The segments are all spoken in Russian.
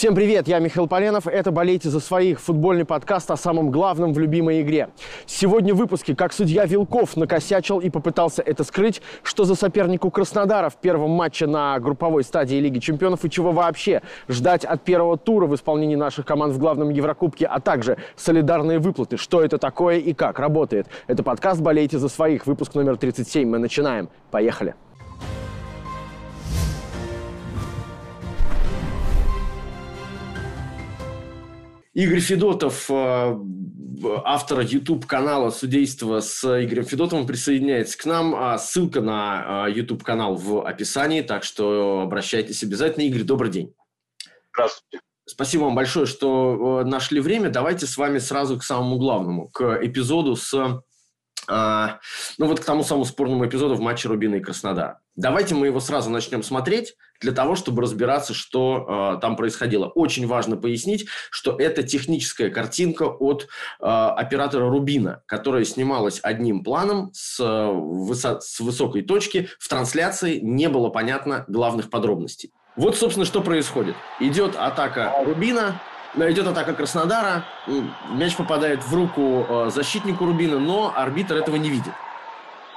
Всем привет, я Михаил Поленов. Это «Болейте за своих» – футбольный подкаст о самом главном в любимой игре. Сегодня в выпуске, как судья Вилков накосячил и попытался это скрыть, что за сопернику Краснодара в первом матче на групповой стадии Лиги чемпионов и чего вообще ждать от первого тура в исполнении наших команд в главном Еврокубке, а также солидарные выплаты, что это такое и как работает. Это подкаст «Болейте за своих», выпуск номер 37. Мы начинаем. Поехали. Игорь Федотов, э, автор YouTube-канала «Судейство с Игорем Федотовым», присоединяется к нам. А ссылка на э, YouTube-канал в описании, так что обращайтесь обязательно. Игорь, добрый день. Здравствуйте. Спасибо вам большое, что э, нашли время. Давайте с вами сразу к самому главному, к эпизоду с а, ну вот к тому самому спорному эпизоду в матче Рубина и Краснодар. Давайте мы его сразу начнем смотреть для того, чтобы разбираться, что э, там происходило. Очень важно пояснить, что это техническая картинка от э, оператора Рубина, которая снималась одним планом с, высо- с высокой точки. В трансляции не было понятно главных подробностей. Вот, собственно, что происходит. Идет атака Рубина, идет атака Краснодара, мяч попадает в руку э, защитнику Рубина, но арбитр этого не видит.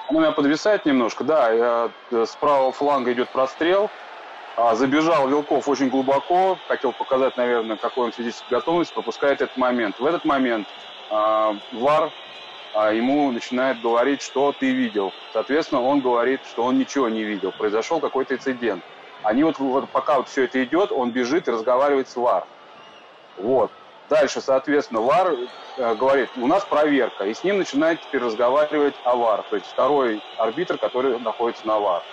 Он у меня подвисает немножко, да, я, э, с правого фланга идет прострел, а, забежал Вилков очень глубоко, хотел показать, наверное, какой он физической готовности, пропускает этот момент. В этот момент а, ВАР а, ему начинает говорить, что ты видел. Соответственно, он говорит, что он ничего не видел, произошел какой-то инцидент. Они вот, вот пока вот все это идет, он бежит и разговаривает с ВАР. Вот. Дальше, соответственно, ВАР э, говорит, у нас проверка, и с ним начинает теперь разговаривать АВАР, то есть второй арбитр, который находится на ВАР.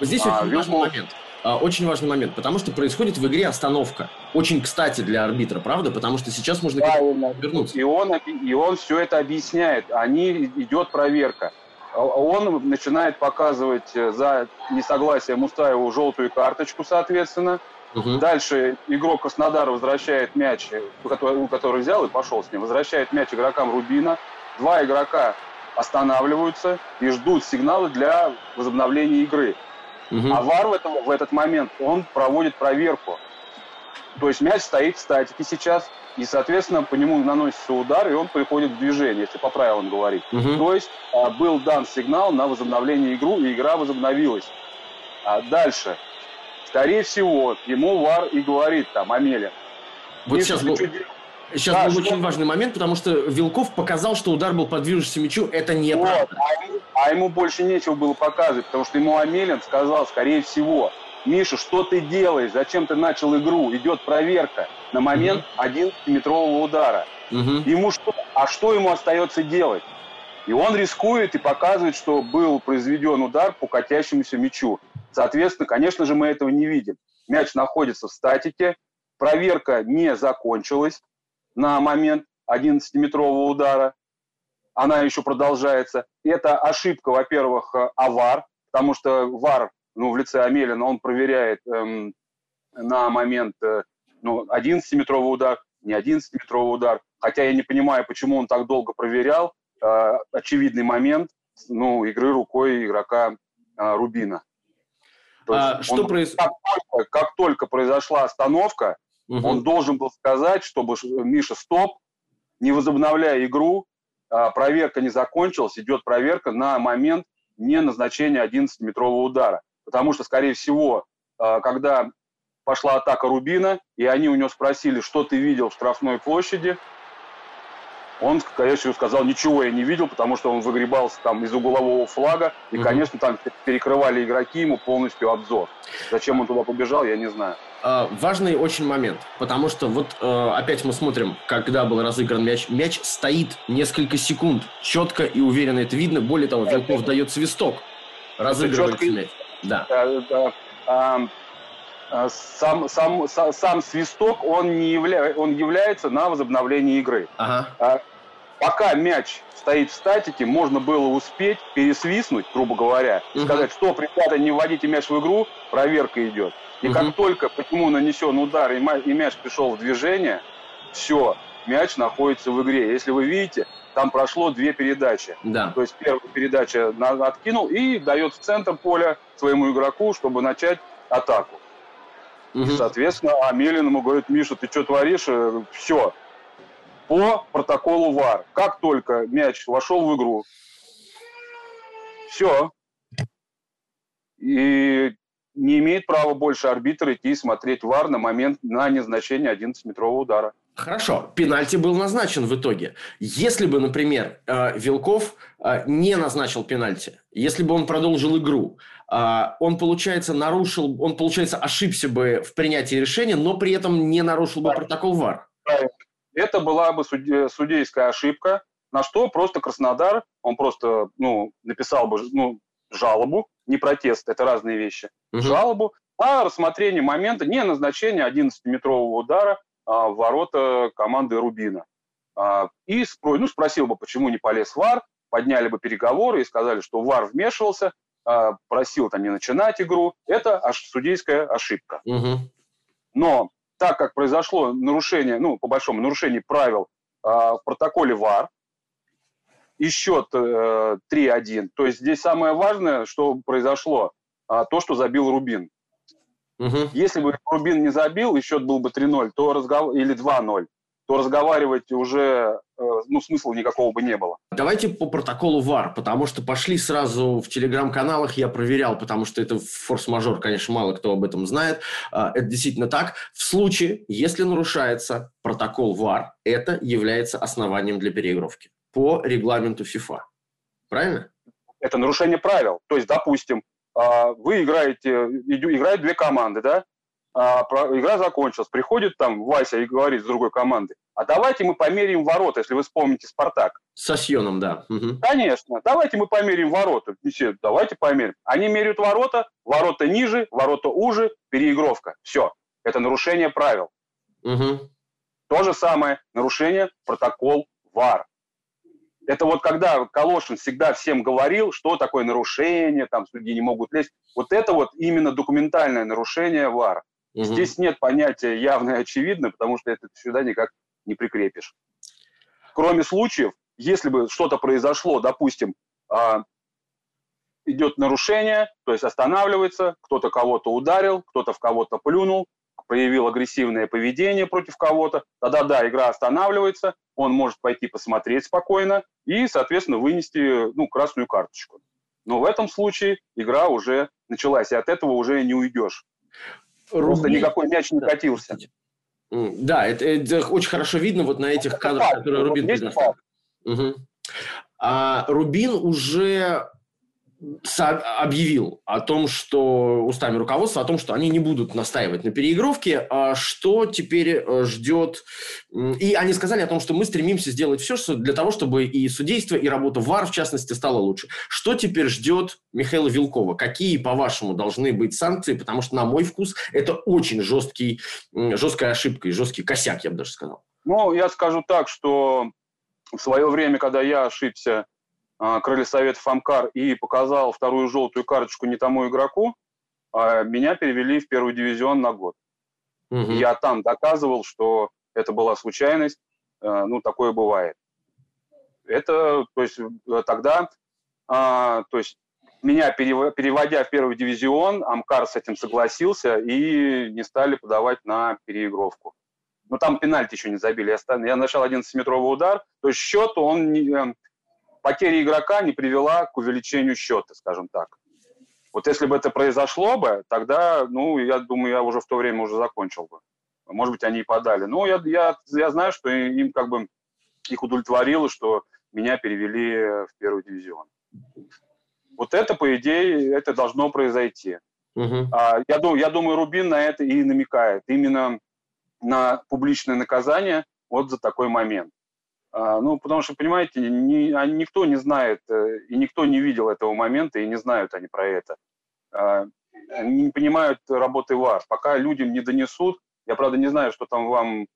Здесь а, очень Вилков... важный момент. А, очень важный момент, потому что происходит в игре остановка. Очень кстати для арбитра, правда? Потому что сейчас можно Правильно. вернуться. И он, и он все это объясняет. Они идет проверка. А, он начинает показывать э, за несогласие Мустаеву желтую карточку, соответственно. Угу. Дальше игрок Краснодара возвращает мяч, который, который взял и пошел с ним, возвращает мяч игрокам Рубина. Два игрока останавливаются и ждут сигналы для возобновления игры. Угу. А ВАР в, этом, в этот момент, он проводит проверку. То есть мяч стоит в статике сейчас, и, соответственно, по нему наносится удар, и он приходит в движение, если по правилам говорить. Угу. То есть а, был дан сигнал на возобновление игру, и игра возобновилась. А дальше Скорее всего, ему ВАР и говорит там Амеля. Вот сейчас был, сейчас да, был что... очень важный момент, потому что Вилков показал, что удар был по движущемуся мячу. Это не вот, правда. А ему, а ему больше нечего было показывать, потому что ему Амелин сказал, скорее всего, Миша, что ты делаешь? Зачем ты начал игру? Идет проверка на момент угу. 11-метрового удара. Угу. Ему что? А что ему остается делать? И он рискует и показывает, что был произведен удар по катящемуся мячу. Соответственно, конечно же, мы этого не видим. Мяч находится в статике, проверка не закончилась на момент 11-метрового удара, она еще продолжается. Это ошибка, во-первых, АВАР, потому что ВАР ну, в лице Амелина, он проверяет эм, на момент э, ну, 11-метровый удар, не 11-метровый удар. Хотя я не понимаю, почему он так долго проверял. Э, очевидный момент ну, игры рукой игрока э, Рубина. А, что он, проис... как, только, как только произошла остановка, угу. он должен был сказать, чтобы Миша, стоп, не возобновляя игру, а, проверка не закончилась, идет проверка на момент не назначения 11-метрового удара. Потому что, скорее всего, а, когда пошла атака Рубина, и они у него спросили, что ты видел в штрафной площади, он, конечно, сказал, ничего я не видел, потому что он выгребался там из углового флага, и, угу. конечно, там перекрывали игроки ему полностью обзор. Зачем он туда побежал, я не знаю. А, важный очень момент, потому что вот э, опять мы смотрим, когда был разыгран мяч. Мяч стоит несколько секунд, четко и уверенно это видно. Более того, Вилков дает свисток, разыгрывается мяч. Да. да, да. Сам, сам, сам, сам свисток, он, не явля... он является на возобновление игры. Ага. А, пока мяч стоит в статике, можно было успеть пересвистнуть, грубо говоря, и угу. сказать, что, ребята, не вводите мяч в игру, проверка идет. И угу. как только по нему нанесен удар и мяч пришел в движение, все, мяч находится в игре. Если вы видите, там прошло две передачи. Да. То есть первая передача откинул и дает в центр поля своему игроку, чтобы начать атаку. Угу. И, соответственно, Амелин ему говорит, Миша, ты что творишь? Э, Все. По протоколу ВАР. Как только мяч вошел в игру, все. И не имеет права больше арбитр идти и смотреть ВАР на момент на назначение 11-метрового удара. Хорошо, пенальти был назначен в итоге. Если бы, например, э, Вилков э, не назначил пенальти, если бы он продолжил игру, э, он, получается, нарушил, он, получается, ошибся бы в принятии решения, но при этом не нарушил бы протокол ВАР. Это была бы судейская ошибка, на что просто Краснодар, он просто ну, написал бы ну, жалобу, не протест, это разные вещи, угу. жалобу о рассмотрении момента не назначения 11-метрового удара а, в ворота команды Рубина. А, и ну, спросил бы, почему не полез ВАР, подняли бы переговоры и сказали, что ВАР вмешивался, а, просил там не начинать игру. Это аж судейская ошибка. Угу. Но так как произошло нарушение, ну, по большому нарушение правил в протоколе ВАР, и счет э, 3-1, то есть здесь самое важное, что произошло, то, что забил Рубин. Угу. Если бы Рубин не забил, и счет был бы 3-0, то разгов... или 2-0, то разговаривать уже э, ну, смысла никакого бы не было. Давайте по протоколу ВАР, потому что пошли сразу в телеграм-каналах, я проверял, потому что это форс-мажор, конечно, мало кто об этом знает. А, это действительно так. В случае, если нарушается протокол ВАР, это является основанием для переигровки по регламенту ФИФА. Правильно? Это нарушение правил. То есть, допустим, вы играете, играют две команды, да, а, игра закончилась, приходит там Вася и говорит с другой команды, а давайте мы померяем ворота, если вы вспомните «Спартак». Со Сьоном, да. Угу. Конечно, давайте мы померяем ворота. Все, давайте померяем. Они меряют ворота, ворота ниже, ворота уже, переигровка. Все, это нарушение правил. Угу. То же самое, нарушение протокол ВАР. Это вот когда Калошин всегда всем говорил, что такое нарушение, там судьи не могут лезть. Вот это вот именно документальное нарушение ВАР. Угу. Здесь нет понятия явно и очевидно, потому что это сюда никак не прикрепишь. Кроме случаев, если бы что-то произошло, допустим, а, идет нарушение, то есть останавливается, кто-то кого-то ударил, кто-то в кого-то плюнул, проявил агрессивное поведение против кого-то, тогда да, игра останавливается, он может пойти посмотреть спокойно и, соответственно, вынести ну, красную карточку. Но в этом случае игра уже началась, и от этого уже не уйдешь. Рубин... Просто никакой мяч не катился. Да, это, это очень хорошо видно вот на этих кадрах, которые Рубин предоставил. Угу. А Рубин уже объявил о том, что устами руководства, о том, что они не будут настаивать на переигровке, а что теперь э, ждет. И они сказали о том, что мы стремимся сделать все для того, чтобы и судейство, и работа ВАР, в частности, стала лучше. Что теперь ждет Михаила Вилкова? Какие, по-вашему, должны быть санкции? Потому что, на мой вкус, это очень жесткий, жесткая ошибка и жесткий косяк, я бы даже сказал. Ну, я скажу так, что в свое время, когда я ошибся крылья Советов Амкар и показал вторую желтую карточку не тому игроку, а меня перевели в первый дивизион на год. Угу. Я там доказывал, что это была случайность, э, ну, такое бывает. Это, то есть, э, тогда, а, то есть, меня переводя в первый дивизион, Амкар с этим согласился и не стали подавать на переигровку. Но там пенальти еще не забили. Я, я начал 11-метровый удар, то есть счет он э, потеря игрока не привела к увеличению счета, скажем так. Вот если бы это произошло бы, тогда, ну, я думаю, я уже в то время уже закончил бы. Может быть, они и подали. Но я, я, я знаю, что им как бы их удовлетворило, что меня перевели в первый дивизион. Вот это, по идее, это должно произойти. Угу. А, я, думаю, я думаю, Рубин на это и намекает. Именно на публичное наказание вот за такой момент. А, ну, потому что, понимаете, ни, никто не знает, э, и никто не видел этого момента, и не знают они про это. А, они не понимают работы ВАР. Пока людям не донесут, я, правда, не знаю, что там вам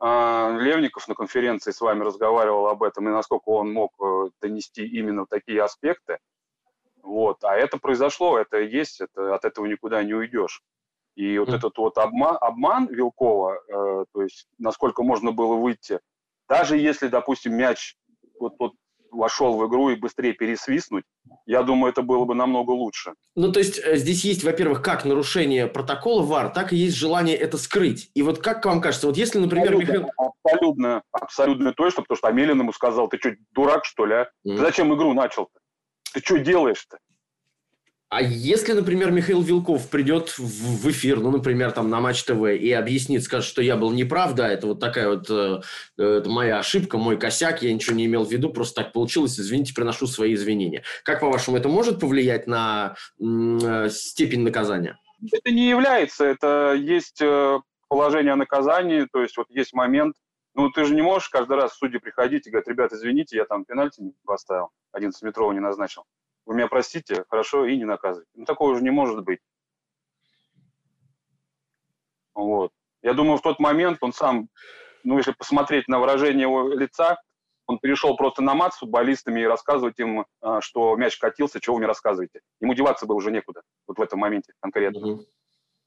а, Левников на конференции с вами разговаривал об этом, и насколько он мог э, донести именно такие аспекты. Вот. А это произошло, это есть, это, от этого никуда не уйдешь. И вот mm. этот вот обман, обман Вилкова, э, то есть насколько можно было выйти даже если, допустим, мяч, вот, вот вошел в игру и быстрее пересвистнуть, я думаю, это было бы намного лучше. Ну, то есть, э, здесь есть, во-первых, как нарушение протокола ВАР, так и есть желание это скрыть. И вот как вам кажется, вот если, например, абсолютно, Михаил... Абсолютно, абсолютно точно, потому что Амелин ему сказал, ты что, дурак, что ли, а? Mm. Ты зачем игру начал-то? Ты что делаешь-то? А если, например, Михаил Вилков придет в эфир, ну, например, там на Матч ТВ и объяснит, скажет, что я был неправ, да, это вот такая вот э, это моя ошибка, мой косяк, я ничего не имел в виду, просто так получилось, извините, приношу свои извинения. Как, по-вашему, это может повлиять на э, степень наказания? Это не является, это есть э, положение о наказании, то есть вот есть момент, ну, ты же не можешь каждый раз в суде приходить и говорить, ребят, извините, я там пенальти не поставил, 11-метрового не назначил вы меня простите, хорошо, и не наказывайте. Ну, такого уже не может быть. Вот. Я думаю, в тот момент он сам, ну, если посмотреть на выражение его лица, он перешел просто на мат с футболистами и рассказывать им, а, что мяч катился, чего вы мне рассказываете. Ему деваться было уже некуда, вот в этом моменте конкретно. Угу.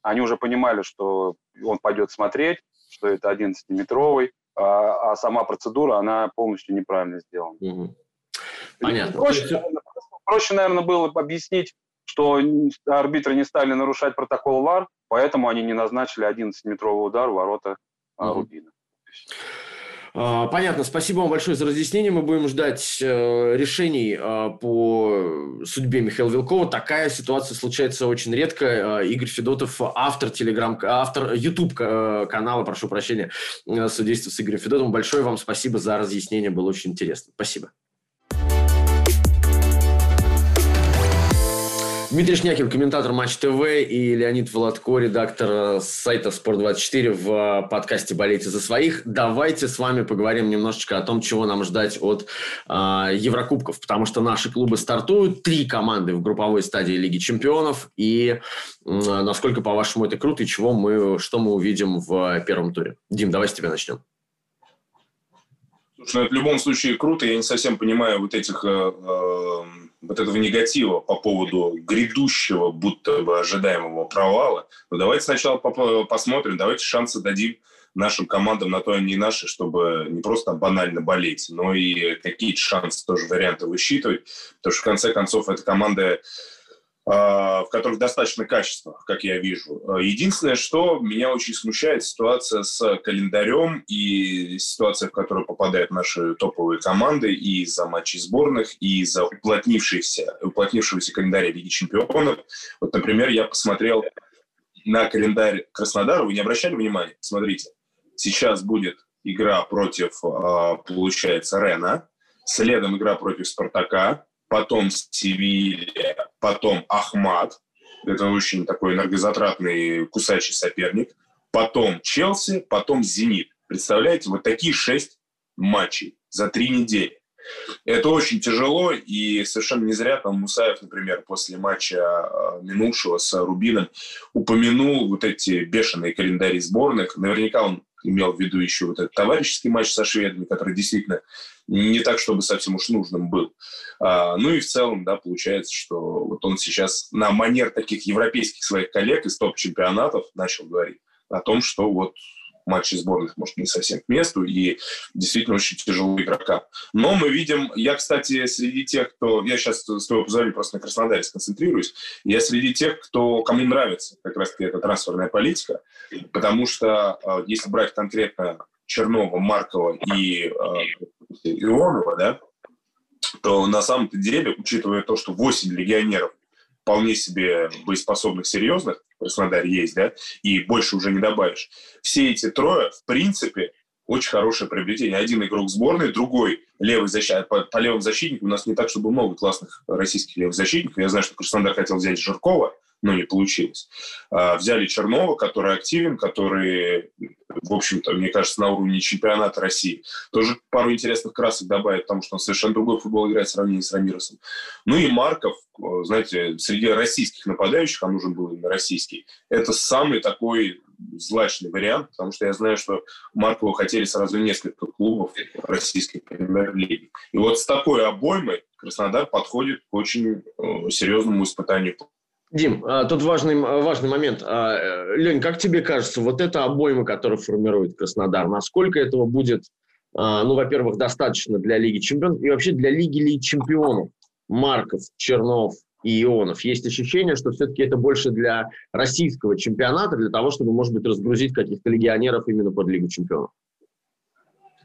Они уже понимали, что он пойдет смотреть, что это 11-метровый, а, а сама процедура, она полностью неправильно сделана. Угу. Понятно. Проще, проще, наверное, было бы объяснить, что арбитры не стали нарушать протокол ВАР, поэтому они не назначили 11-метровый удар в ворота угу. Рубина. А, понятно. Спасибо вам большое за разъяснение. Мы будем ждать э, решений э, по судьбе Михаила Вилкова. Такая ситуация случается очень редко. Э, Игорь Федотов, автор телеграм, автор YouTube канала, прошу прощения, судейства с Игорем Федотовым. Большое вам спасибо за разъяснение. Было очень интересно. Спасибо. Дмитрий Шнякин, комментатор Матч ТВ, и Леонид Володко, редактор сайта Спорт24 в подкасте «Болейте за своих». Давайте с вами поговорим немножечко о том, чего нам ждать от э, Еврокубков, потому что наши клубы стартуют, три команды в групповой стадии Лиги Чемпионов, и э, насколько, по-вашему, это круто, и чего мы, что мы увидим в первом туре? Дим, давай с тебя начнем. Слушай, ну это в любом случае круто, я не совсем понимаю вот этих... Э, э вот этого негатива по поводу грядущего, будто бы ожидаемого провала, но давайте сначала посмотрим, давайте шансы дадим нашим командам на то они и наши, чтобы не просто банально болеть, но и какие-то шансы тоже варианты высчитывать, потому что в конце концов эта команда в которых достаточно качества, как я вижу. А, единственное, что меня очень смущает, ситуация с календарем и ситуация, в которую попадают наши топовые команды и из-за матчей сборных, и из-за уплотнившихся, уплотнившегося календаря Лиги Чемпионов. Вот, например, я посмотрел на календарь Краснодара, вы не обращали внимания? Смотрите, сейчас будет игра против, а, получается, Рена, следом игра против Спартака, потом Севилья, потом Ахмат, это очень такой энергозатратный кусачий соперник, потом Челси, потом Зенит. Представляете, вот такие шесть матчей за три недели. Это очень тяжело, и совершенно не зря там Мусаев, например, после матча а, минувшего с Рубином упомянул вот эти бешеные календари сборных. Наверняка он имел в виду еще вот этот товарищеский матч со шведами, который действительно не так, чтобы совсем уж нужным был. А, ну и в целом, да, получается, что вот он сейчас на манер таких европейских своих коллег из топ-чемпионатов начал говорить о том, что вот матчи сборных, может, не совсем к месту, и действительно очень тяжело игрока. Но мы видим, я, кстати, среди тех, кто... Я сейчас, с твоего позволения, просто на Краснодаре сконцентрируюсь. Я среди тех, кто, кому нравится как раз-таки эта трансферная политика, потому что, э, если брать конкретно Чернова, Маркова и э, Ионова, да, то на самом-то деле, учитывая то, что 8 легионеров вполне себе боеспособных, серьезных в Краснодаре есть, да, и больше уже не добавишь. Все эти трое, в принципе, очень хорошее приобретение. Один игрок сборной, другой левый защитник. По, по левым защитникам у нас не так, чтобы много классных российских левых защитников. Я знаю, что Краснодар хотел взять Жиркова, но не получилось. А, взяли Чернова, который активен, который, в общем-то, мне кажется, на уровне чемпионата России. Тоже пару интересных красок добавит, потому что он совершенно другой футбол играет в сравнении с Рамиросом. Ну и Марков, знаете, среди российских нападающих, а нужен был именно российский, это самый такой злачный вариант, потому что я знаю, что Маркова хотели сразу несколько клубов российской премьер-лиги. И вот с такой обоймой Краснодар подходит к очень э, серьезному испытанию Дим, а, тут важный, важный момент. А, э, Лень, как тебе кажется, вот эта обойма, которую формирует Краснодар, насколько этого будет ну, во-первых, достаточно для Лиги Чемпионов и вообще для Лиги Лиги Чемпионов. Марков, Чернов и Ионов. Есть ощущение, что все-таки это больше для российского чемпионата, для того, чтобы, может быть, разгрузить каких-то легионеров именно под Лигу Чемпионов.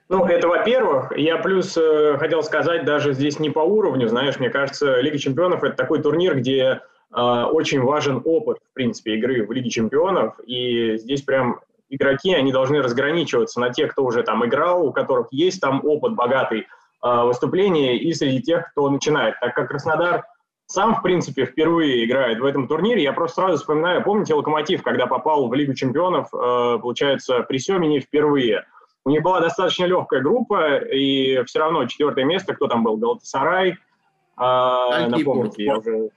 Ну, это во-первых. Я плюс э, хотел сказать, даже здесь не по уровню, знаешь, мне кажется, Лига Чемпионов – это такой турнир, где очень важен опыт, в принципе, игры в Лиге Чемпионов, и здесь прям игроки, они должны разграничиваться на тех, кто уже там играл, у которых есть там опыт богатый э, выступления, и среди тех, кто начинает. Так как Краснодар сам, в принципе, впервые играет в этом турнире, я просто сразу вспоминаю, помните, Локомотив, когда попал в Лигу Чемпионов, э, получается, при Семене впервые – у них была достаточно легкая группа, и все равно четвертое место, кто там был, Галатасарай, а, напомните, я уже...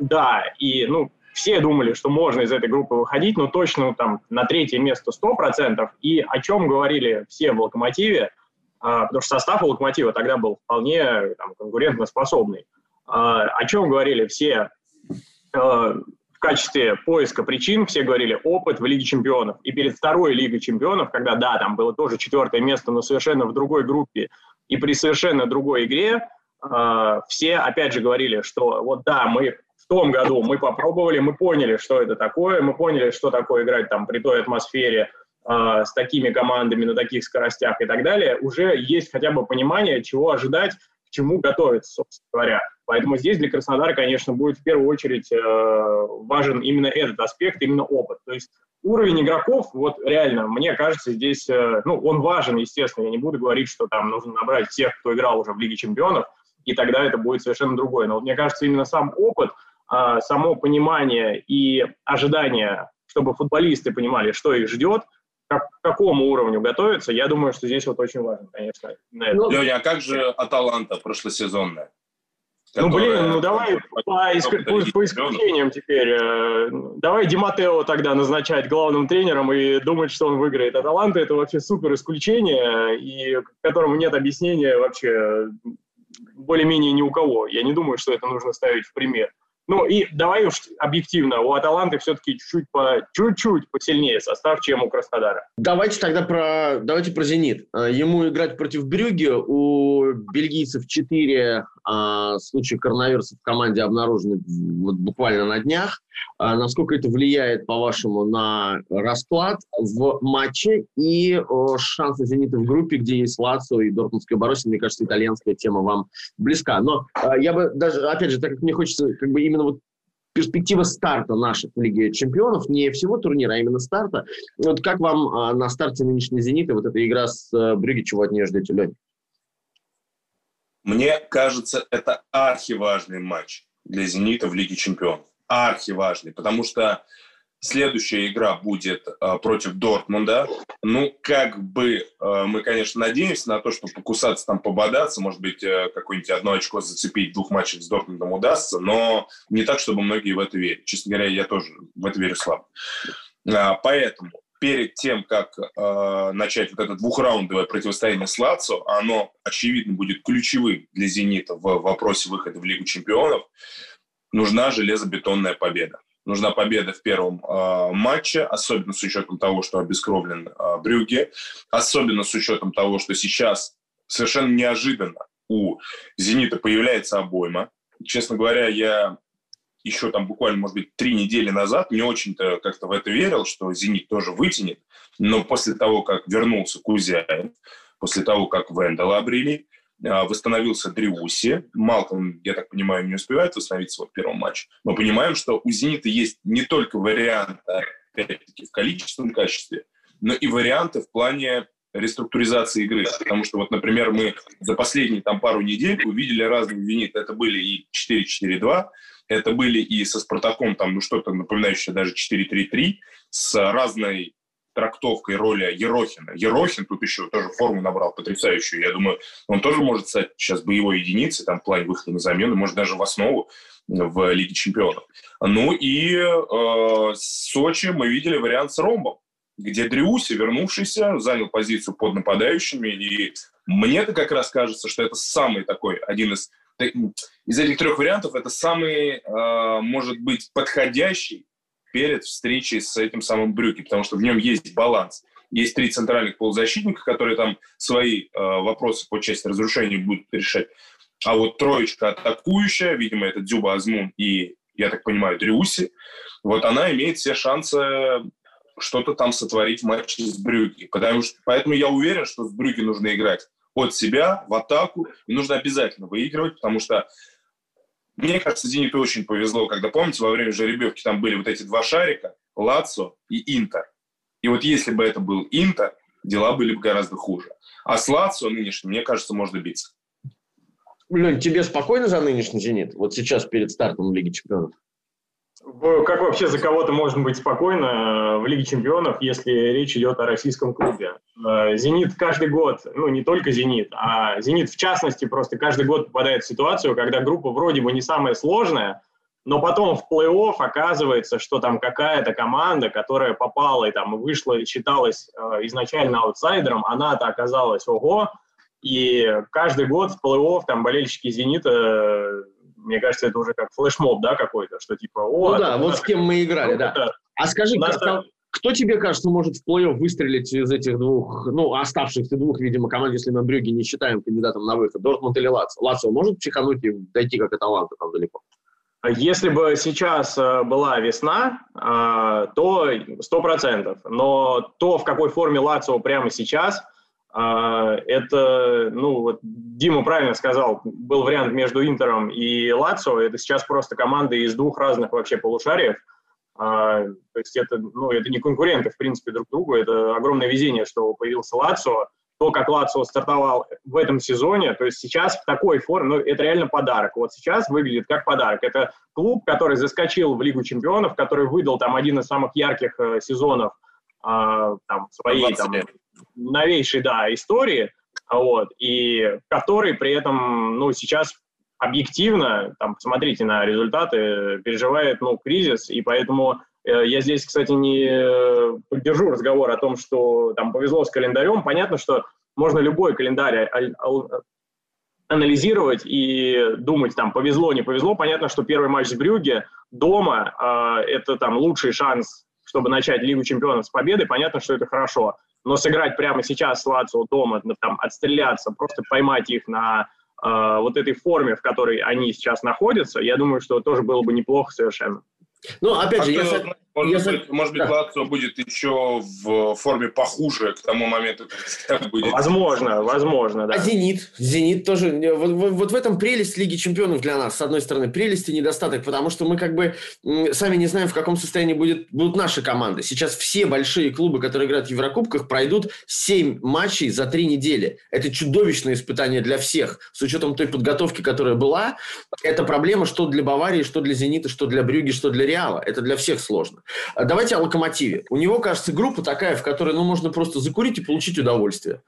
Да, и, ну, все думали, что можно из этой группы выходить, но точно там на третье место 100%. И о чем говорили все в «Локомотиве», а, потому что состав «Локомотива» тогда был вполне там, конкурентоспособный. А, о чем говорили все а, в качестве поиска причин все говорили опыт в Лиге чемпионов. И перед второй Лигой чемпионов, когда, да, там было тоже четвертое место, но совершенно в другой группе и при совершенно другой игре, э, все опять же говорили, что вот да, мы том году мы попробовали, мы поняли, что это такое, мы поняли, что такое играть там при той атмосфере, э, с такими командами на таких скоростях и так далее, уже есть хотя бы понимание, чего ожидать, к чему готовиться, собственно говоря. Поэтому здесь для Краснодара, конечно, будет в первую очередь э, важен именно этот аспект, именно опыт. То есть уровень игроков, вот реально, мне кажется, здесь, э, ну, он важен, естественно. Я не буду говорить, что там нужно набрать всех, кто играл уже в Лиге Чемпионов, и тогда это будет совершенно другое. Но вот мне кажется, именно сам опыт, само понимание и ожидание, чтобы футболисты понимали, что их ждет, как, к какому уровню готовиться, я думаю, что здесь вот очень важно, конечно. Ну, Леня, а как же Аталанта прошлосезонная? Ну, блин, ну давай по, иск... по, по исключениям теперь. Э, давай Диматео тогда назначать главным тренером и думать, что он выиграет. Аталанта – это вообще супер исключение, и которому нет объяснения вообще более-менее ни у кого. Я не думаю, что это нужно ставить в пример. Ну и давай уж объективно, у Аталанты все-таки чуть-чуть, по, чуть-чуть посильнее состав, чем у Краснодара. Давайте тогда про, давайте про «Зенит». А, ему играть против Брюги, у бельгийцев 4 а, случаи коронавируса в команде обнаружены вот буквально на днях. А насколько это влияет, по-вашему, на расклад в матче и о, шансы «Зенита» в группе, где есть Лацо и Дортмундская Боруссия? Мне кажется, итальянская тема вам близка. Но а, я бы даже, опять же, так как мне хочется как бы именно вот перспектива старта наших в Лиге Чемпионов, не всего турнира, а именно старта. Вот как вам а, на старте нынешней «Зенита» вот эта игра с а, Брюги, чего от нее ждете, Лень? Мне кажется, это архиважный матч для «Зенита» в Лиге Чемпионов архиважный, потому что следующая игра будет э, против Дортмунда. Ну, как бы э, мы, конечно, надеемся на то, что покусаться там, пободаться, может быть, э, какое-нибудь одно очко зацепить двух матчах с Дортмундом удастся, но не так, чтобы многие в это верят. Честно говоря, я тоже в это верю слабо. А, поэтому перед тем, как э, начать вот это двухраундовое противостояние с Лацо, оно, очевидно, будет ключевым для «Зенита» в вопросе выхода в Лигу чемпионов нужна железобетонная победа. Нужна победа в первом э, матче, особенно с учетом того, что обескровлен э, Брюге, особенно с учетом того, что сейчас совершенно неожиданно у «Зенита» появляется обойма. Честно говоря, я еще там буквально, может быть, три недели назад не очень-то как-то в это верил, что «Зенит» тоже вытянет. Но после того, как вернулся Кузяев, после того, как Вендела обрели, восстановился Дриуси. Малком, я так понимаю, не успевает восстановиться в первом матче. Мы понимаем, что у «Зенита» есть не только варианты, опять-таки, в количественном качестве, но и варианты в плане реструктуризации игры. Потому что, вот, например, мы за последние там пару недель увидели разные «Зенит». Это были и 4-4-2, это были и со «Спартаком», там, ну, что-то напоминающее даже 4-3-3, с разной трактовкой роли Ерохина. Ерохин тут еще тоже форму набрал потрясающую. Я думаю, он тоже может стать сейчас боевой единицей, там, в плане выхода на замену, может, даже в основу в Лиге чемпионов. Ну и э, Сочи мы видели вариант с Ромбом, где Дриуси, вернувшийся, занял позицию под нападающими. И мне-то как раз кажется, что это самый такой, один из из этих трех вариантов это самый, э, может быть, подходящий перед встречей с этим самым Брюки, потому что в нем есть баланс есть три центральных полузащитника, которые там свои э, вопросы по части разрушения будут решать. А вот троечка атакующая, видимо, это Дзюба Азмун и, я так понимаю, Дриуси, вот она имеет все шансы что-то там сотворить в матче с Брюги. Потому что, поэтому я уверен, что с Брюги нужно играть от себя в атаку, и нужно обязательно выигрывать, потому что мне кажется, Зениту очень повезло, когда, помните, во время жеребьевки там были вот эти два шарика, Лацо и Интер. И вот если бы это был Интер, дела были бы гораздо хуже. А с Лацо нынешним, мне кажется, можно биться. Лень, тебе спокойно за нынешний «Зенит»? Вот сейчас перед стартом Лиги Чемпионов? Как вообще за кого-то можно быть спокойно э, в Лиге Чемпионов, если речь идет о российском клубе? Э, «Зенит» каждый год, ну не только «Зенит», а «Зенит» в частности просто каждый год попадает в ситуацию, когда группа вроде бы не самая сложная, но потом в плей-офф оказывается, что там какая-то команда, которая попала и там вышла, считалась э, изначально аутсайдером, она-то оказалась ого, и каждый год в плей-офф там болельщики «Зенита» мне кажется, это уже как флешмоб, да, какой-то, что типа... О, ну да, вот с кем мы играли, да. Это... А скажи, нас... кто, кто тебе кажется может в плей-офф выстрелить из этих двух, ну, оставшихся двух, видимо, команд, если мы Брюги не считаем кандидатом на выход, Дортмунд или Лацо? Лацо может психануть и дойти как Аталанта там далеко? Если бы сейчас э, была весна, э, то сто процентов. Но то, в какой форме Лацио прямо сейчас – а, это, ну, вот Дима правильно сказал, был вариант между Интером и Лацио. Это сейчас просто команды из двух разных вообще полушариев. А, то есть это, ну, это не конкуренты, в принципе, друг другу. Это огромное везение, что появился Лацио. То, как Лацио стартовал в этом сезоне, то есть сейчас в такой форме, ну, это реально подарок. Вот сейчас выглядит как подарок. Это клуб, который заскочил в Лигу чемпионов, который выдал там один из самых ярких э, сезонов э, там, своей там, новейшей, да, истории, вот, и который при этом, ну, сейчас объективно, там, посмотрите на результаты, переживает, ну, кризис, и поэтому э, я здесь, кстати, не поддержу разговор о том, что там повезло с календарем. Понятно, что можно любой календарь анализировать и думать, там, повезло, не повезло. Понятно, что первый матч с Брюге дома э, – это там лучший шанс, чтобы начать Лигу чемпионов с победы. Понятно, что это хорошо. Но сыграть прямо сейчас с Лацио дома, ну, там, отстреляться, просто поймать их на э, вот этой форме, в которой они сейчас находятся, я думаю, что тоже было бы неплохо совершенно. Ну, опять а же, если... Может, я... быть, может быть, да. Лацио будет еще в форме похуже к тому моменту, как будет. Возможно, возможно, да. А «Зенит»? «Зенит» тоже... Вот, вот, вот в этом прелесть Лиги Чемпионов для нас, с одной стороны, прелесть и недостаток, потому что мы как бы сами не знаем, в каком состоянии будет, будут наши команды. Сейчас все большие клубы, которые играют в Еврокубках, пройдут 7 матчей за 3 недели. Это чудовищное испытание для всех. С учетом той подготовки, которая была, это проблема что для Баварии, что для «Зенита», что для Брюги, что для Реала. Это для всех сложно. А давайте о «Локомотиве». У него, кажется, группа такая, в которой ну, можно просто закурить и получить удовольствие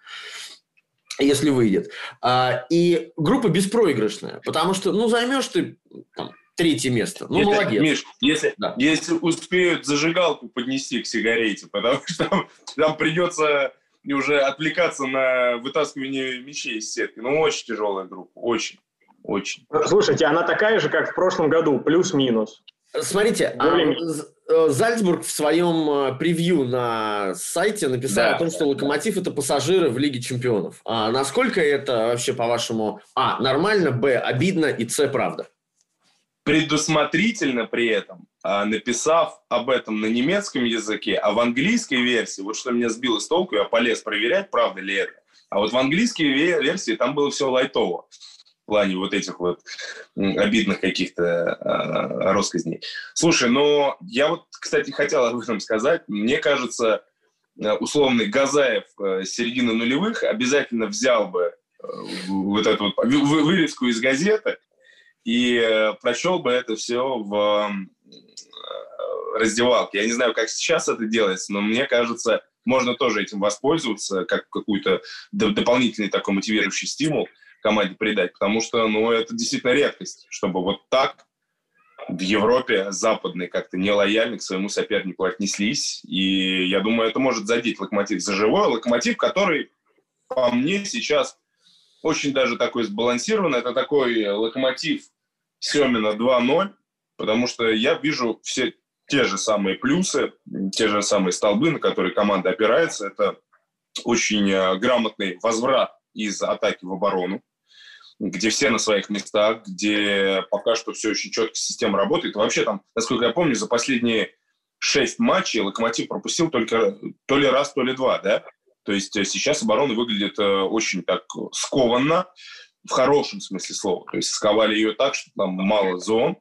если выйдет. А, и группа беспроигрышная, потому что, ну, займешь ты там, третье место. Ну, если, молодец. Миш, если, да. если успеют зажигалку поднести к сигарете, потому что там, там придется уже отвлекаться на вытаскивание мячей из сетки. Ну, очень тяжелая группа, очень. Очень. Слушайте, она такая же, как в прошлом году, плюс-минус. Смотрите, а, э, Зальцбург в своем э, превью на сайте написал да. о том, что Локомотив это пассажиры в Лиге Чемпионов. А насколько это вообще, по-вашему, а, нормально, б, обидно и с, правда? Предусмотрительно при этом, а, написав об этом на немецком языке, а в английской версии, вот что меня сбило с толку, я полез проверять, правда ли это, а вот в английской версии там было все лайтово плане вот этих вот обидных каких-то э, россказней. Слушай, ну, я вот, кстати, хотел об этом сказать. Мне кажется, а, условный Газаев э, середины нулевых обязательно взял бы э, вот эту вот вырезку из газеты и э, прочел бы это все в раздевалке. Я не знаю, как сейчас это делается, но мне кажется, можно тоже этим воспользоваться, как какой-то дополнительный такой мотивирующий стимул – команде придать, потому что, ну, это действительно редкость, чтобы вот так в Европе западные как-то нелояльно к своему сопернику отнеслись. И я думаю, это может задеть Локомотив за живое. Локомотив, который, по мне, сейчас очень даже такой сбалансированный. Это такой Локомотив Семина 2-0, потому что я вижу все те же самые плюсы, те же самые столбы, на которые команда опирается. Это очень э, грамотный возврат из атаки в оборону, где все на своих местах, где пока что все очень четко система работает. вообще там, насколько я помню, за последние шесть матчей Локомотив пропустил только то ли раз, то ли два, да? То есть э, сейчас оборона выглядит э, очень так скованно, в хорошем смысле слова. То есть сковали ее так, что там мало зон.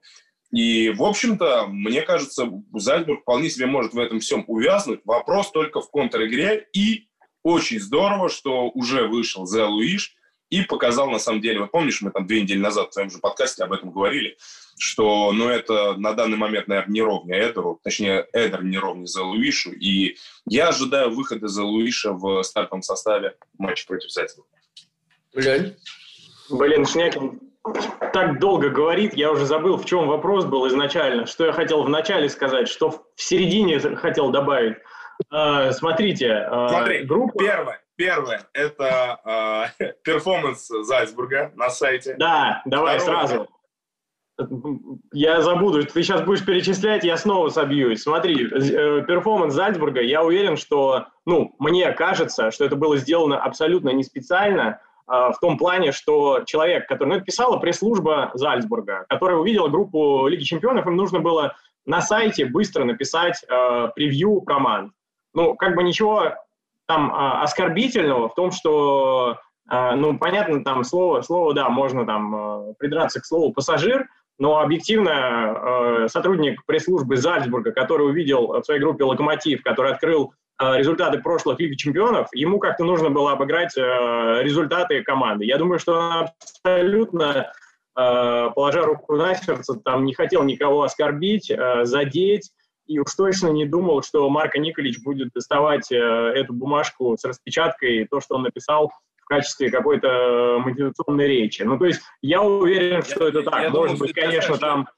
И, в общем-то, мне кажется, Зальцбург вполне себе может в этом всем увязнуть. Вопрос только в контр-игре. И очень здорово, что уже вышел Зе Луиш и показал, на самом деле, вот помнишь, мы там две недели назад в твоем же подкасте об этом говорили, что, ну, это на данный момент, наверное, не ровня Эдеру, точнее, Эдер не ровня за Луишу, и я ожидаю выхода за Луиша в стартовом составе матча против Зальцбурга. Блин. Блин, Шнякин так долго говорит, я уже забыл, в чем вопрос был изначально, что я хотел вначале сказать, что в середине хотел добавить. А, смотрите, а, Смотри, группа... первое, первое, это э, перформанс Зальцбурга на сайте. Да, давай Второе, сразу. Я забуду, ты сейчас будешь перечислять, я снова собьюсь. Смотри, э, перформанс Зальцбурга, я уверен, что, ну, мне кажется, что это было сделано абсолютно не специально, а, в том плане, что человек, который, ну, это писала пресс-служба Зальцбурга, которая увидела группу Лиги Чемпионов, им нужно было на сайте быстро написать э, превью команд. Ну, как бы ничего там э, оскорбительного в том, что, э, ну, понятно, там слово, слово, да, можно там э, придраться к слову пассажир, но объективно сотрудник пресс-службы Зальцбурга, который увидел в своей группе «Локомотив», который открыл результаты прошлых Лиги Чемпионов, ему как-то нужно было обыграть результаты команды. Я думаю, что он абсолютно, положа руку на сердце, там не хотел никого оскорбить, задеть, и уж точно не думал, что Марко Николич будет доставать э, эту бумажку с распечаткой, то, что он написал качестве какой-то мотивационной речи. Ну, то есть я уверен, что я, это так. Может думал, быть, конечно, там...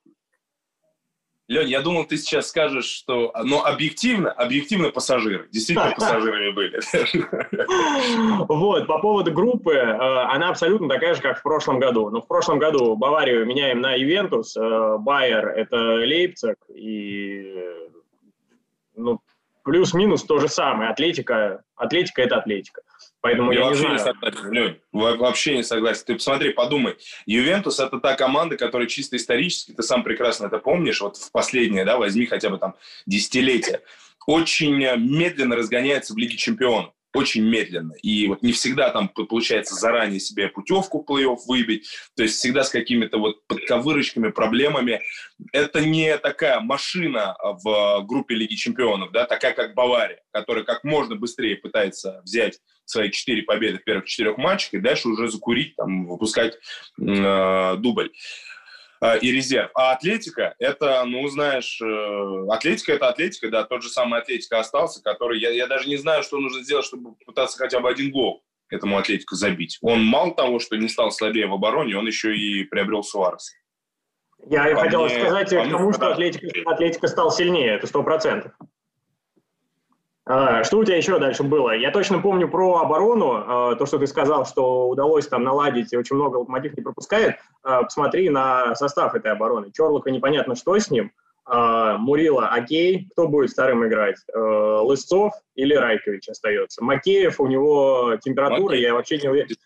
Лень, я думал, ты сейчас скажешь, что... Но объективно, объективно пассажиры. Действительно пассажирами были. Вот, по поводу группы, э, она абсолютно такая же, как в прошлом году. Но в прошлом году Баварию меняем на Ивентус, э, Байер – это Лейпциг, и ну, плюс-минус то же самое. Атлетика, Атлетика – это Атлетика. Поэтому я, я вообще не, не согласен, Лень, вообще не согласен. Ты посмотри, подумай. Ювентус – это та команда, которая чисто исторически, ты сам прекрасно это помнишь, вот в последнее, да, возьми хотя бы там десятилетие, очень медленно разгоняется в Лиге чемпионов очень медленно. И вот не всегда там получается заранее себе путевку в плей-офф выбить, то есть всегда с какими-то вот подковырочками, проблемами. Это не такая машина в группе Лиги Чемпионов, да, такая как Бавария, которая как можно быстрее пытается взять свои четыре победы в первых четырех матчах и дальше уже закурить, там, выпускать э, дубль. Э, и резерв. А Атлетика, это, ну, знаешь, э, Атлетика это Атлетика, да, тот же самый Атлетика остался, который, я, я даже не знаю, что нужно сделать, чтобы пытаться хотя бы один гол этому Атлетику забить. Он мало того, что не стал слабее в обороне, он еще и приобрел Суареса. Я по хотел мне, сказать к тому, что Атлетика, Атлетика стал сильнее, это сто процентов. А, что у тебя еще дальше было? Я точно помню про оборону, а, то, что ты сказал, что удалось там наладить, и очень много локомотив не пропускает. А, посмотри на состав этой обороны. Чорлока непонятно, что с ним. Мурила окей, кто будет вторым играть? Лысцов или Райкович остается? Макеев, у него температура, Макеев. я вообще не уверен.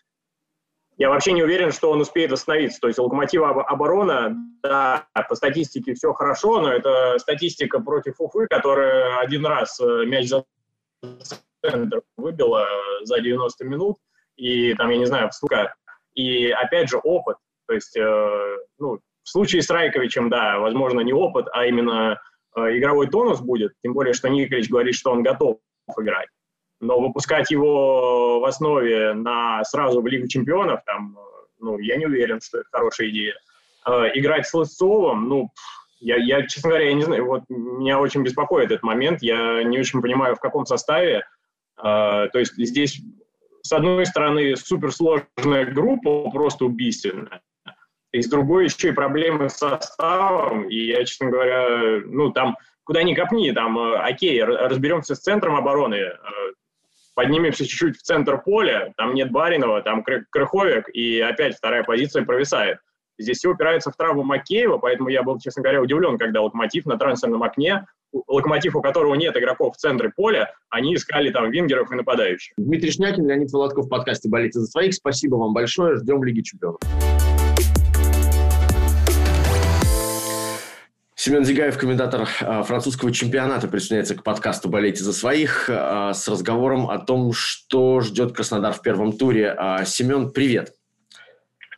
Я вообще не уверен, что он успеет остановиться. То есть локомотива оборона, да, по статистике все хорошо, но это статистика против Уфы, которая один раз э, мяч за центр выбила за 90 минут, и там, я не знаю, сука, и опять же опыт. То есть, э, ну, в случае с Райковичем, да, возможно, не опыт, а именно э, игровой тонус будет, тем более, что Николич говорит, что он готов играть выпускать его в основе на сразу в Лигу чемпионов, там, ну, я не уверен, что это хорошая идея. Э, играть с Лысцовым, ну, я, я, честно говоря, я не знаю, вот меня очень беспокоит этот момент, я не очень понимаю, в каком составе. Э, то есть здесь, с одной стороны, суперсложная группа, просто убийственная, и с другой еще и проблемы с составом, и я, честно говоря, ну, там, куда ни копни, там, э, окей, разберемся с центром обороны, поднимемся чуть-чуть в центр поля, там нет Баринова, там Крыховик, и опять вторая позиция провисает. Здесь все упирается в травму Макеева, поэтому я был, честно говоря, удивлен, когда Локомотив на трансферном окне, Локомотив, у которого нет игроков в центре поля, они искали там вингеров и нападающих. Дмитрий Шнякин, Леонид Володков в подкасте «Болейте за своих». Спасибо вам большое. Ждем Лиги чемпионов. Семен Зигаев, комментатор а, французского чемпионата, присоединяется к подкасту «Болейте за своих» а, с разговором о том, что ждет Краснодар в первом туре. А, Семен, привет.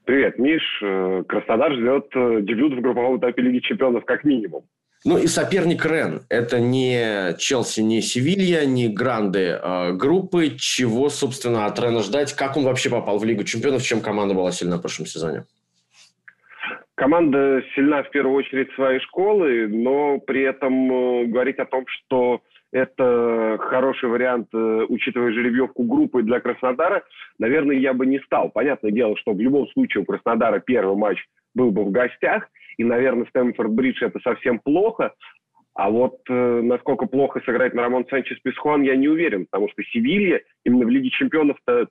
Привет, Миш. Э, Краснодар ждет э, дебют в групповом этапе Лиги чемпионов как минимум. Ну и соперник Рен. Это не Челси, не Севилья, не гранды э, группы. Чего, собственно, от Рена ждать? Как он вообще попал в Лигу чемпионов? Чем команда была сильна в прошлом сезоне? Команда сильна в первую очередь своей школы, но при этом э, говорить о том, что это хороший вариант, э, учитывая жеребьевку группы для Краснодара, наверное, я бы не стал. Понятное дело, что в любом случае у Краснодара первый матч был бы в гостях, и, наверное, Стэнфорд-Бридж это совсем плохо, а вот э, насколько плохо сыграть на Рамон Санчес Писхон, я не уверен, потому что Севилья именно в Лиге чемпионов-то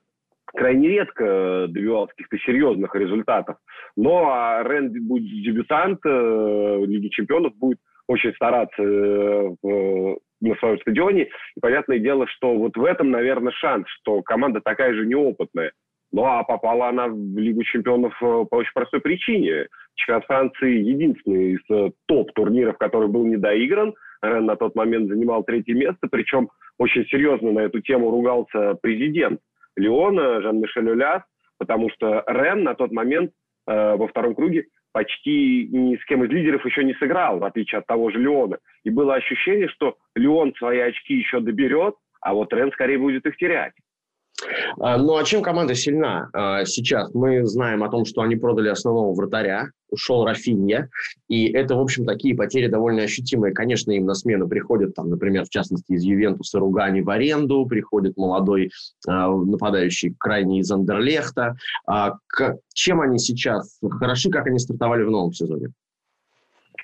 крайне редко добивался каких-то серьезных результатов. Но а Рен будет дебютант э, Лиги Чемпионов, будет очень стараться э, в, на своем стадионе. И понятное дело, что вот в этом, наверное, шанс, что команда такая же неопытная. Ну, а попала она в Лигу чемпионов э, по очень простой причине. Чемпионат Франции единственный из э, топ-турниров, который был не доигран. Рен на тот момент занимал третье место, причем очень серьезно на эту тему ругался президент Леона, Жан-Мишель Оляс, потому что Рен на тот момент э, во втором круге почти ни с кем из лидеров еще не сыграл, в отличие от того же Леона. И было ощущение, что Леон свои очки еще доберет, а вот Рен скорее будет их терять. А, ну, а чем команда сильна а, сейчас? Мы знаем о том, что они продали основного вратаря, ушел Рафинья, и это, в общем, такие потери довольно ощутимые. Конечно, им на смену приходят, там, например, в частности, из Ювентуса Ругани в аренду, приходит молодой э, нападающий крайне из Андерлехта. А, чем они сейчас хороши, как они стартовали в новом сезоне?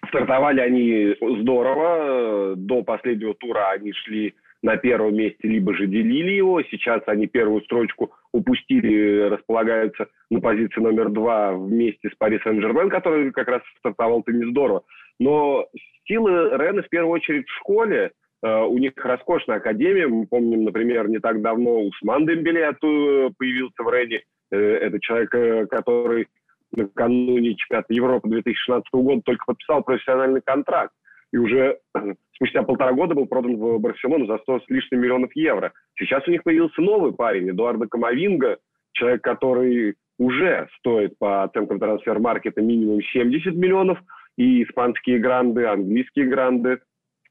Стартовали они здорово. До последнего тура они шли на первом месте, либо же делили его. Сейчас они первую строчку упустили, располагаются на позиции номер два вместе с Пари Сен-Жермен, который как раз стартовал-то не здорово. Но силы Рена в первую очередь в школе. Uh, у них роскошная академия. Мы помним, например, не так давно Усман Дембеле появился в Рене. Uh, это человек, э, который накануне чемпионата Европы 2016 года только подписал профессиональный контракт и уже спустя полтора года был продан в Барселону за 100 с лишним миллионов евро. Сейчас у них появился новый парень, Эдуардо Камовинга, человек, который уже стоит по оценкам трансфер-маркета минимум 70 миллионов, и испанские гранды, английские гранды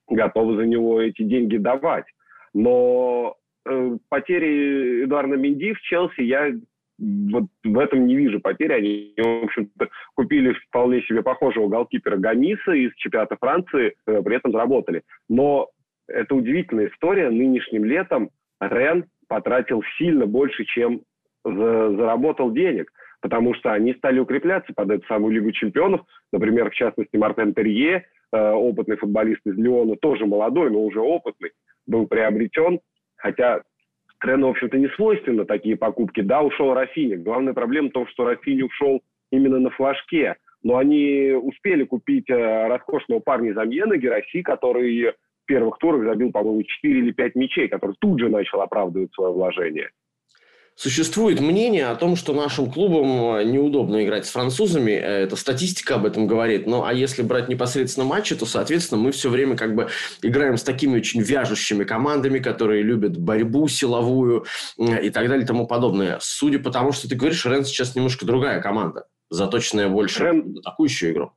готовы за него эти деньги давать. Но э, потери Эдуарда Менди в Челси я вот в этом не вижу потери. Они, в общем-то, купили вполне себе похожего голкипера Гамиса из чемпионата Франции, э, при этом заработали. Но это удивительная история. Нынешним летом Рен потратил сильно больше, чем за, заработал денег, потому что они стали укрепляться под эту самую Лигу чемпионов. Например, в частности, Мартен Терье, э, опытный футболист из Лиона, тоже молодой, но уже опытный, был приобретен. Хотя Рену, в общем-то, не свойственно такие покупки. Да, ушел Рафини. Главная проблема в том, что Рафини ушел именно на флажке. Но они успели купить э, роскошного парня из Амьена, Гераси, который в первых турах забил, по-моему, 4 или 5 мячей, который тут же начал оправдывать свое вложение. Существует мнение о том, что нашим клубам э, неудобно играть с французами. Э, это статистика об этом говорит. Ну, а если брать непосредственно матчи, то, соответственно, мы все время как бы играем с такими очень вяжущими командами, которые любят борьбу силовую и так далее и тому подобное. Судя по тому, что ты говоришь, Рен сейчас немножко другая команда, заточенная больше Рен... атакующую игру.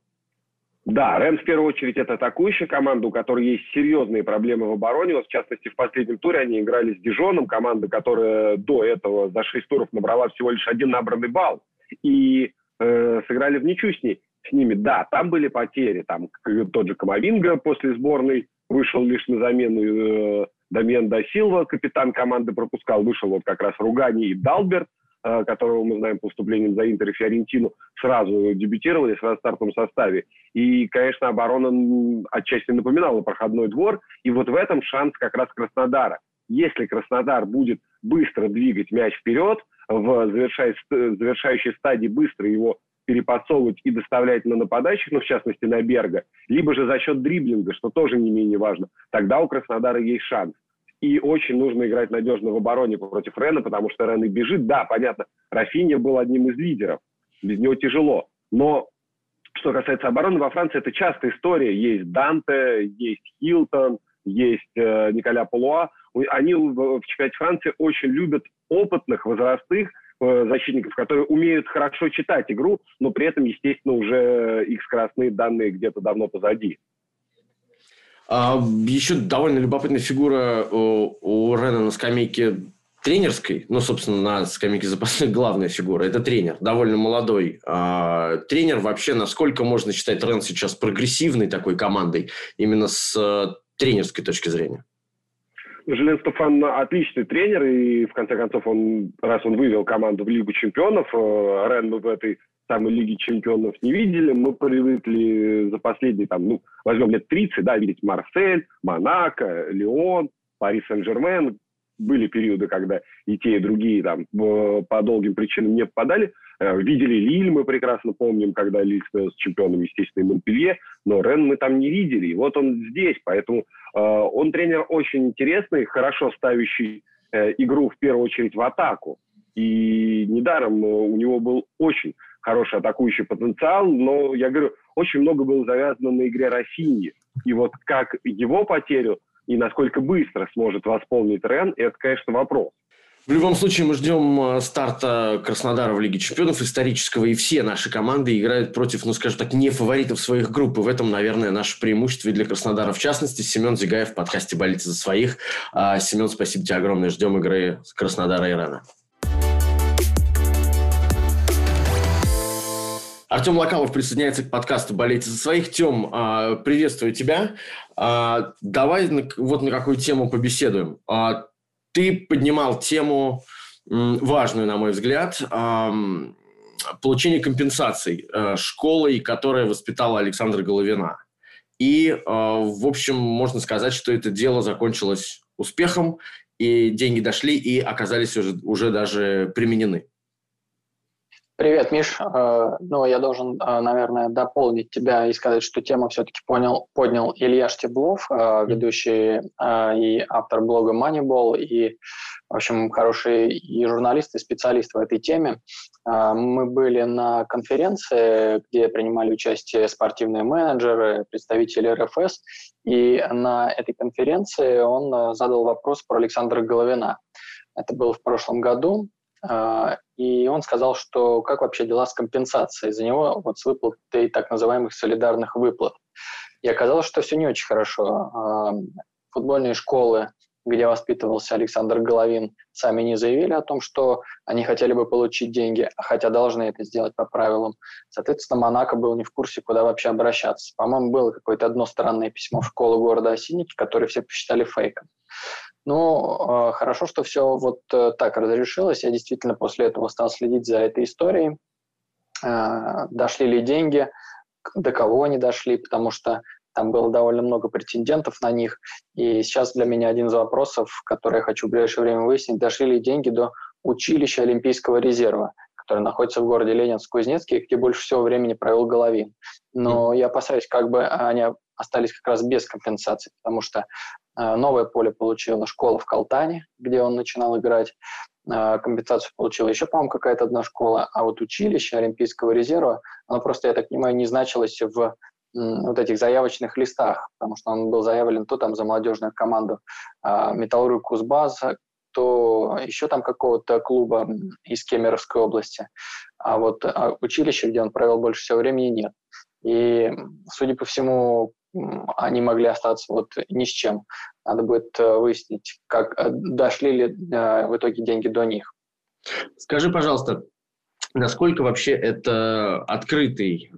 Да, Рен в первую очередь это атакующая команда, у которой есть серьезные проблемы в обороне. Вот, в частности, в последнем туре они играли с Дижоном, команда, которая до этого за шесть туров набрала всего лишь один набранный балл. И э, сыграли в ничью с, ней, с ними. Да, там были потери. Там тот же Камовинга после сборной вышел лишь на замену. Э, Дамиен Дасилва, капитан команды, пропускал. Вышел вот как раз Ругани и Далберт. Э, которого мы знаем по выступлениям за Интер и Фиорентину, сразу дебютировали сразу в стартовом составе. И, конечно, оборона отчасти напоминала проходной двор. И вот в этом шанс как раз Краснодара. Если Краснодар будет быстро двигать мяч вперед, в завершающей стадии быстро его перепасовывать и доставлять на нападающих, ну, в частности, на Берга, либо же за счет дриблинга, что тоже не менее важно. Тогда у Краснодара есть шанс. И очень нужно играть надежно в обороне против Рена, потому что Рен и бежит. Да, понятно, Рафинья был одним из лидеров. Без него тяжело. Но что касается обороны, во Франции это частая история. Есть Данте, есть Хилтон, есть э, Николя Полуа. Они в, в чемпионате Франции очень любят опытных, возрастных э, защитников, которые умеют хорошо читать игру, но при этом, естественно, уже их скоростные данные где-то давно позади. А, еще довольно любопытная фигура у, у Рена на скамейке тренерской, ну, собственно, на скамейке запасных главная фигура, это тренер, довольно молодой. А, тренер вообще, насколько можно считать Рен сейчас прогрессивной такой командой, именно с а, тренерской точки зрения? Желен Стефан отличный тренер, и в конце концов, он, раз он вывел команду в Лигу чемпионов, э, Рен в этой самой Лиги чемпионов не видели. Мы привыкли за последние, там, ну, возьмем лет 30, да, видеть Марсель, Монако, Леон, Пари Сен-Жермен. Были периоды, когда и те, и другие там по долгим причинам не попадали. Э, видели Лиль, мы прекрасно помним, когда Лиль с чемпионом, естественно, и Монпелье, но Рен мы там не видели. И вот он здесь, поэтому э, он тренер очень интересный, хорошо ставящий э, игру в первую очередь в атаку. И недаром у него был очень хороший атакующий потенциал, но, я говорю, очень много было завязано на игре Рафини. И вот как его потерю и насколько быстро сможет восполнить Рен, это, конечно, вопрос. В любом случае, мы ждем э, старта Краснодара в Лиге чемпионов исторического, и все наши команды играют против, ну, скажем так, не фаворитов своих групп. И в этом, наверное, наше преимущество и для Краснодара. В частности, Семен Зигаев в подкасте «Болите за своих». А, Семен, спасибо тебе огромное. Ждем игры Краснодара и Рена. Артем Локалов присоединяется к подкасту «Болейте за своих». Тем, а, приветствую тебя. А, давай вот на какую тему побеседуем. А, ты поднимал тему важную, на мой взгляд, получение компенсаций школой, которая воспитала Александра Головина. И, в общем, можно сказать, что это дело закончилось успехом, и деньги дошли и оказались уже, уже даже применены. Привет, Миш. Э, ну, я должен, э, наверное, дополнить тебя и сказать, что тему все-таки понял, поднял Илья Штеблов, э, ведущий и автор блога Moneyball, и, в общем, хороший и журналист, и специалист в этой теме. Мы были на конференции, где принимали участие спортивные менеджеры, представители РФС, и на этой конференции он задал вопрос про Александра Головина. Это было в прошлом году, и он сказал, что как вообще дела с компенсацией за него, вот с выплатой так называемых солидарных выплат. И оказалось, что все не очень хорошо. А, футбольные школы, где воспитывался Александр Головин, сами не заявили о том, что они хотели бы получить деньги, хотя должны это сделать по правилам. Соответственно, Монако был не в курсе, куда вообще обращаться. По-моему, было какое-то одно странное письмо в школу города Осинники, которое все посчитали фейком. Ну, хорошо, что все вот э, так разрешилось. Я действительно после этого стал следить за этой историей. Э, дошли ли деньги, до кого они дошли, потому что там было довольно много претендентов на них. И сейчас для меня один из вопросов, который я хочу в ближайшее время выяснить, дошли ли деньги до училища Олимпийского резерва, которое находится в городе Ленинск-Кузнецкий, где больше всего времени провел Головин. Но я опасаюсь, как бы они остались как раз без компенсации, потому что э, новое поле получила школа в Калтане, где он начинал играть. Э, компенсацию получила еще, по-моему, какая-то одна школа, а вот училище Олимпийского резерва, оно просто, я так понимаю, не значилось в вот этих заявочных листах, потому что он был заявлен то там за молодежную команду э, Металлург Кузбасс, то еще там какого-то клуба из Кемеровской области. А вот а училище, где он провел больше всего времени, нет. И, судя по всему, они могли остаться вот ни с чем. Надо будет э, выяснить, как э, дошли ли э, в итоге деньги до них. Скажи, пожалуйста, насколько вообще это открытый,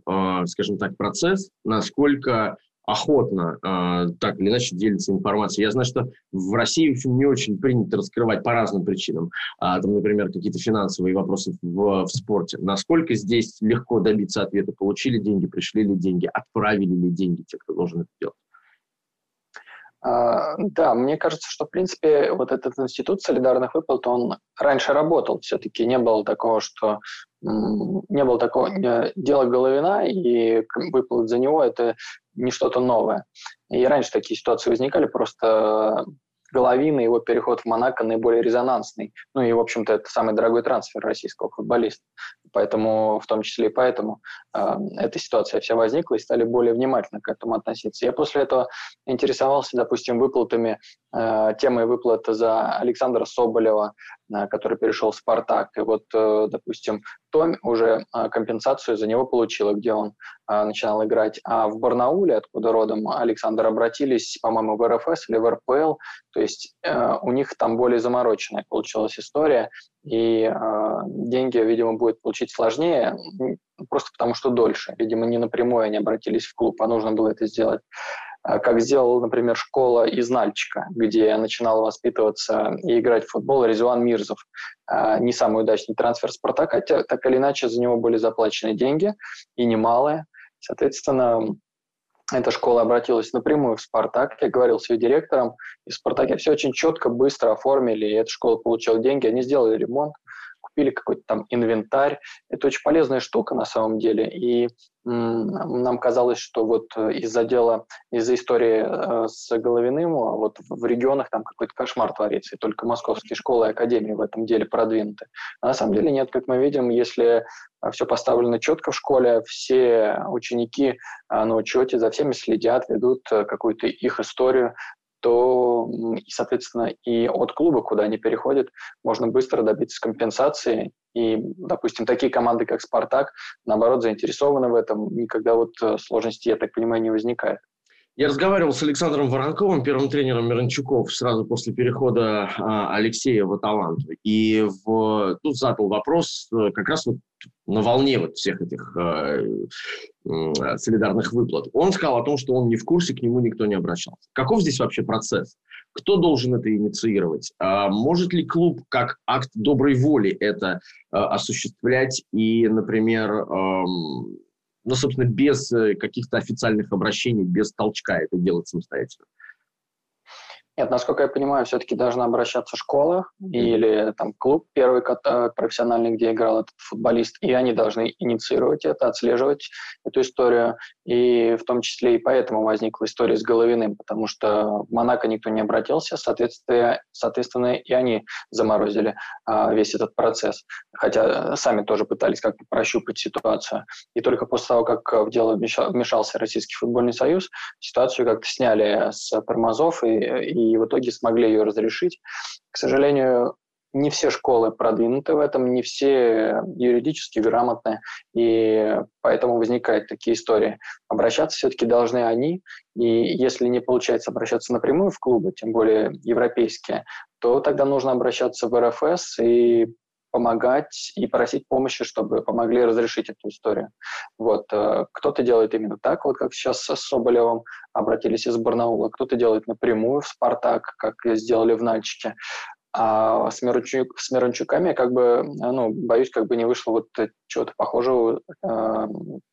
скажем так, процесс, насколько охотно э, так или иначе делится информацией. Я знаю, что в России в общем, не очень принято раскрывать по разным причинам. А, там, например, какие-то финансовые вопросы в, в спорте. Насколько здесь легко добиться ответа? Получили деньги, пришли ли деньги, отправили ли деньги те, кто должен это делать? А, да, мне кажется, что, в принципе, вот этот институт солидарных выплат, он раньше работал. Все-таки не было такого, что не было такого дела Головина, и выплат за него – это не что-то новое. И раньше такие ситуации возникали, просто Головин и его переход в Монако наиболее резонансный. Ну и, в общем-то, это самый дорогой трансфер российского футболиста. Поэтому, в том числе и поэтому, э, эта ситуация вся возникла и стали более внимательно к этому относиться. Я после этого интересовался, допустим, выплатами, э, темой выплаты за Александра Соболева, э, который перешел в «Спартак». И вот, э, допустим, Том уже э, компенсацию за него получила, где он э, начинал играть. А в Барнауле, откуда родом Александр, обратились, по-моему, в РФС или в РПЛ. То есть э, у них там более замороченная получилась история и э, деньги, видимо, будет получить сложнее, просто потому что дольше. Видимо, не напрямую они обратились в клуб, а нужно было это сделать. А как сделала, например, школа из Нальчика, где начинал воспитываться и играть в футбол Резуан Мирзов. А, не самый удачный трансфер Спартака, так или иначе за него были заплачены деньги, и немалые. Соответственно, эта школа обратилась напрямую в «Спартак». Я говорил с ее директором, и в «Спартаке» все очень четко, быстро оформили, и эта школа получила деньги, они сделали ремонт, купили какой-то там инвентарь. Это очень полезная штука на самом деле, и нам казалось, что вот э, из-за дела, из-за истории э, с Головиным, а вот в регионах там какой-то кошмар творится, и только московские школы и академии в этом деле продвинуты. А на самом деле нет, как мы видим, если э, все поставлено четко в школе, все ученики на учете, за всеми следят, ведут какую-то их историю, то, и, соответственно, и от клуба, куда они переходят, можно быстро добиться компенсации. И, допустим, такие команды, как «Спартак», наоборот, заинтересованы в этом. Никогда вот э, сложности, я так понимаю, не возникает. Я разговаривал с Александром Воронковым, первым тренером Миранчуков, сразу после перехода а, Алексея в «Аталанту». И в, тут задал вопрос э, как раз вот на волне вот всех этих э, э, солидарных выплат. Он сказал о том, что он не в курсе, к нему никто не обращался. Каков здесь вообще процесс? Кто должен это инициировать? А может ли клуб как акт доброй воли это э, осуществлять и, например, э, ну, собственно, без э, каких-то официальных обращений, без толчка это делать самостоятельно? Нет, насколько я понимаю, все-таки должна обращаться школа mm-hmm. или там клуб первый э, профессиональный, где играл этот футболист, и они должны инициировать это, отслеживать эту историю. И в том числе и поэтому возникла история с Головиным, потому что в Монако никто не обратился, соответственно, соответственно и они заморозили а, весь этот процесс. Хотя сами тоже пытались как-то прощупать ситуацию. И только после того, как в дело вмешался Российский футбольный союз, ситуацию как-то сняли с тормозов и, и и в итоге смогли ее разрешить. К сожалению, не все школы продвинуты в этом, не все юридически грамотны, и поэтому возникают такие истории. Обращаться все-таки должны они, и если не получается обращаться напрямую в клубы, тем более европейские, то тогда нужно обращаться в РФС и помогать и просить помощи, чтобы помогли разрешить эту историю. Вот. Э, кто-то делает именно так, вот как сейчас с Соболевым обратились из Барнаула, кто-то делает напрямую в «Спартак», как сделали в Нальчике. А с, Мирончук, с Мирончуками, как бы, ну, боюсь, как бы не вышло вот чего-то похожего э,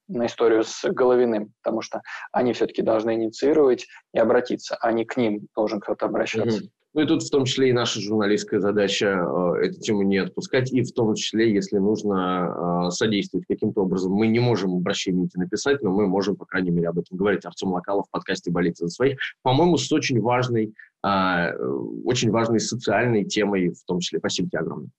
на историю с Головиным, потому что они все-таки должны инициировать и обратиться, а не к ним должен кто-то обращаться. Mm-hmm. Ну и тут в том числе и наша журналистская задача э, эту тему не отпускать, и в том числе, если нужно э, содействовать каким-то образом. Мы не можем обращение эти написать, но мы можем, по крайней мере, об этом говорить. Артем Локалов в подкасте «Болеть за своих», по-моему, с очень важной, э, очень важной социальной темой в том числе. Спасибо тебе огромное.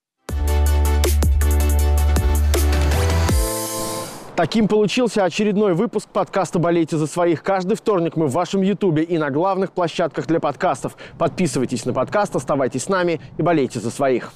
Таким получился очередной выпуск подкаста «Болейте за своих». Каждый вторник мы в вашем Ютубе и на главных площадках для подкастов. Подписывайтесь на подкаст, оставайтесь с нами и болейте за своих.